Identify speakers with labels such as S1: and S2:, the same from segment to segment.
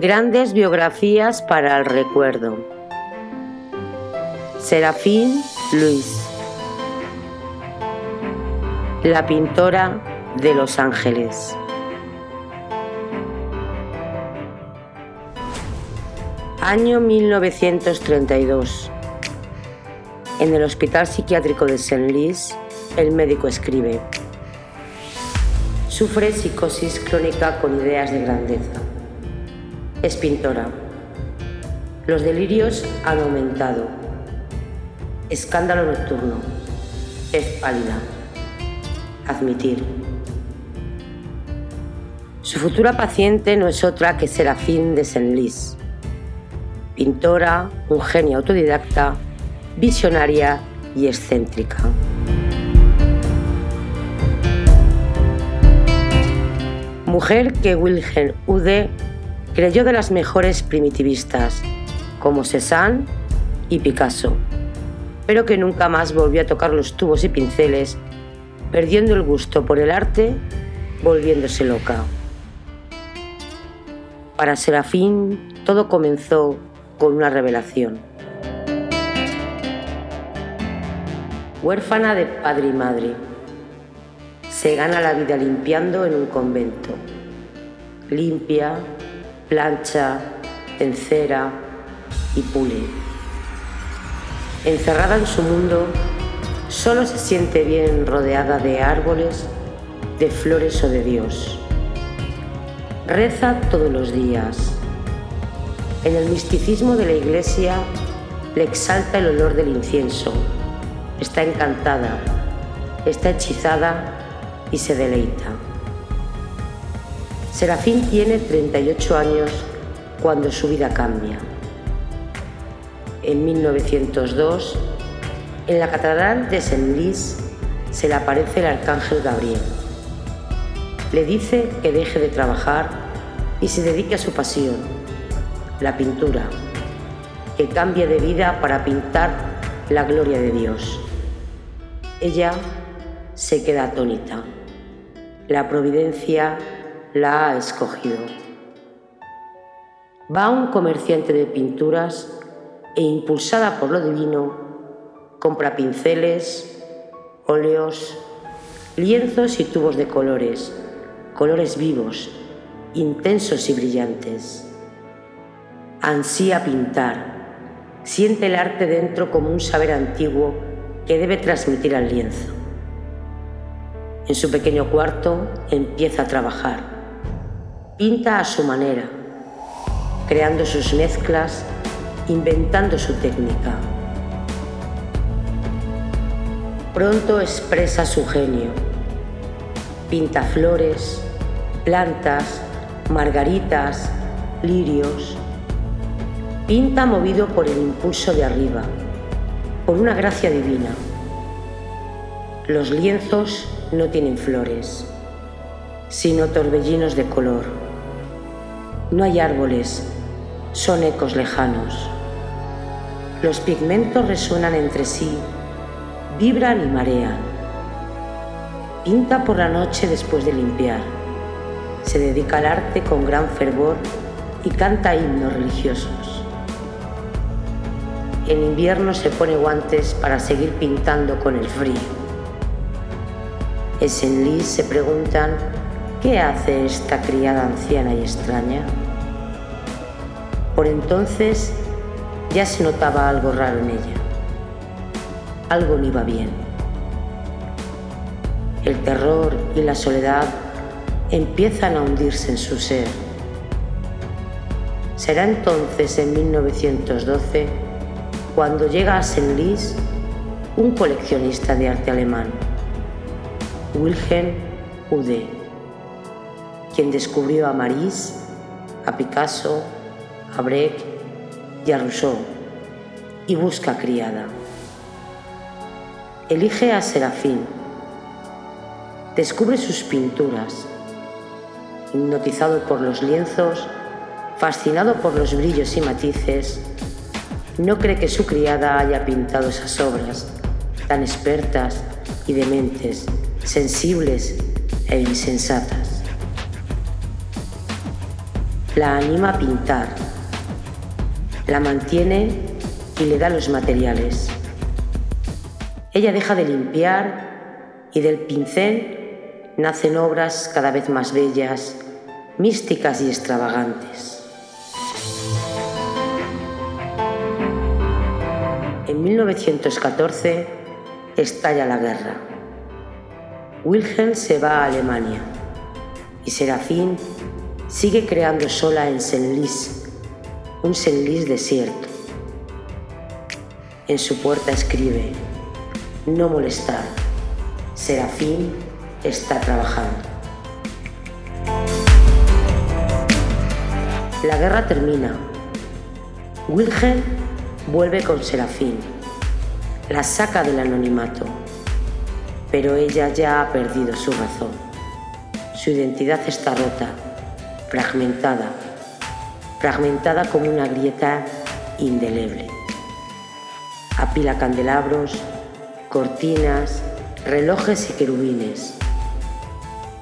S1: Grandes biografías para el recuerdo. Serafín Luis. La pintora de Los Ángeles. Año 1932. En el Hospital Psiquiátrico de Saint Louis, el médico escribe. Sufre psicosis crónica con ideas de grandeza es pintora. Los delirios han aumentado. Escándalo nocturno. Es pálida. Admitir. Su futura paciente no es otra que Serafín de Senlis. Pintora, un genio autodidacta, visionaria y excéntrica. Mujer que Wilhelm Ude creyó de las mejores primitivistas, como Cézanne y Picasso, pero que nunca más volvió a tocar los tubos y pinceles, perdiendo el gusto por el arte, volviéndose loca. Para Serafín todo comenzó con una revelación. Huérfana de padre y madre, se gana la vida limpiando en un convento. Limpia, plancha, encera y pule. Encerrada en su mundo, solo se siente bien rodeada de árboles, de flores o de Dios. Reza todos los días. En el misticismo de la iglesia le exalta el olor del incienso. Está encantada, está hechizada y se deleita. Serafín tiene 38 años cuando su vida cambia. En 1902, en la Catedral de Senlis se le aparece el Arcángel Gabriel. Le dice que deje de trabajar y se dedique a su pasión, la pintura, que cambie de vida para pintar la gloria de Dios. Ella se queda atónita. La providencia la ha escogido. Va a un comerciante de pinturas e impulsada por lo divino, compra pinceles, óleos, lienzos y tubos de colores, colores vivos, intensos y brillantes. Ansía pintar, siente el arte dentro como un saber antiguo que debe transmitir al lienzo. En su pequeño cuarto empieza a trabajar Pinta a su manera, creando sus mezclas, inventando su técnica. Pronto expresa su genio. Pinta flores, plantas, margaritas, lirios. Pinta movido por el impulso de arriba, por una gracia divina. Los lienzos no tienen flores, sino torbellinos de color no hay árboles, son ecos lejanos. Los pigmentos resuenan entre sí, vibran y marean. Pinta por la noche después de limpiar. Se dedica al arte con gran fervor y canta himnos religiosos. En invierno se pone guantes para seguir pintando con el frío. En Lis se preguntan ¿Qué hace esta criada anciana y extraña? Por entonces ya se notaba algo raro en ella. Algo no iba bien. El terror y la soledad empiezan a hundirse en su ser. Será entonces en 1912 cuando llega a Senlis un coleccionista de arte alemán, Wilhelm Ude, quien descubrió a Maris, a Picasso, a Brecht y a Rousseau y busca criada. Elige a Serafín, descubre sus pinturas, hipnotizado por los lienzos, fascinado por los brillos y matices, no cree que su criada haya pintado esas obras tan expertas y dementes, sensibles e insensatas. La anima a pintar, la mantiene y le da los materiales. Ella deja de limpiar y del pincel nacen obras cada vez más bellas, místicas y extravagantes. En 1914 estalla la guerra. Wilhelm se va a Alemania y Serafín sigue creando sola en Senlis, un Senlis desierto. En su puerta escribe, no molestar, Serafín está trabajando. La guerra termina. Wilhelm vuelve con Serafín. La saca del anonimato. Pero ella ya ha perdido su razón. Su identidad está rota, fragmentada, fragmentada como una grieta indeleble. Apila candelabros, cortinas, relojes y querubines.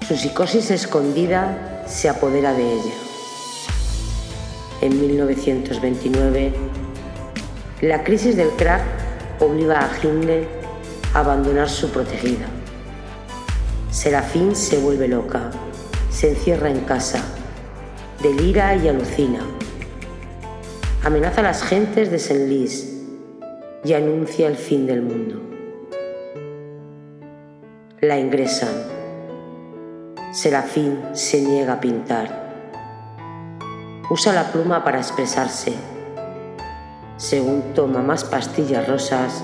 S1: Su psicosis escondida se apodera de ella. En 1929, la crisis del crack obliga a Himmler a abandonar su protegida. Serafín se vuelve loca, se encierra en casa, delira y alucina. Amenaza a las gentes de Senlis y anuncia el fin del mundo. La ingresan. Serafín se niega a pintar. Usa la pluma para expresarse. Según toma más pastillas rosas,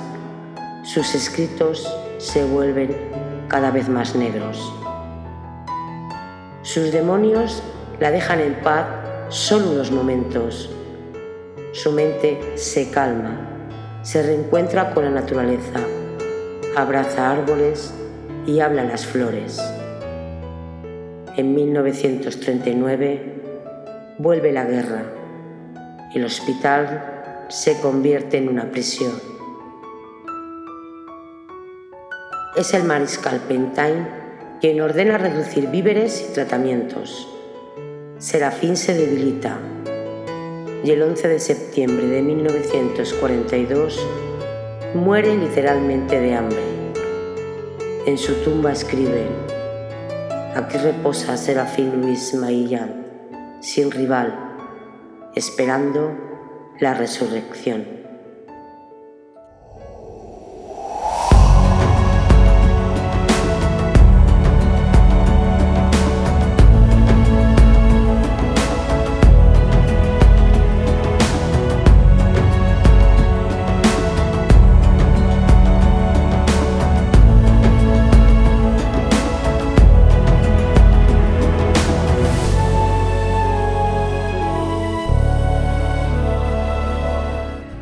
S1: sus escritos se vuelven cada vez más negros. Sus demonios la dejan en paz solo unos momentos. Su mente se calma, se reencuentra con la naturaleza, abraza árboles y habla las flores. En 1939 vuelve la guerra. El hospital se convierte en una prisión. Es el mariscal Pentain quien ordena reducir víveres y tratamientos. Serafín se debilita y el 11 de septiembre de 1942 muere literalmente de hambre. En su tumba escriben, aquí reposa Serafín Luis Maillán sin rival, esperando la resurrección.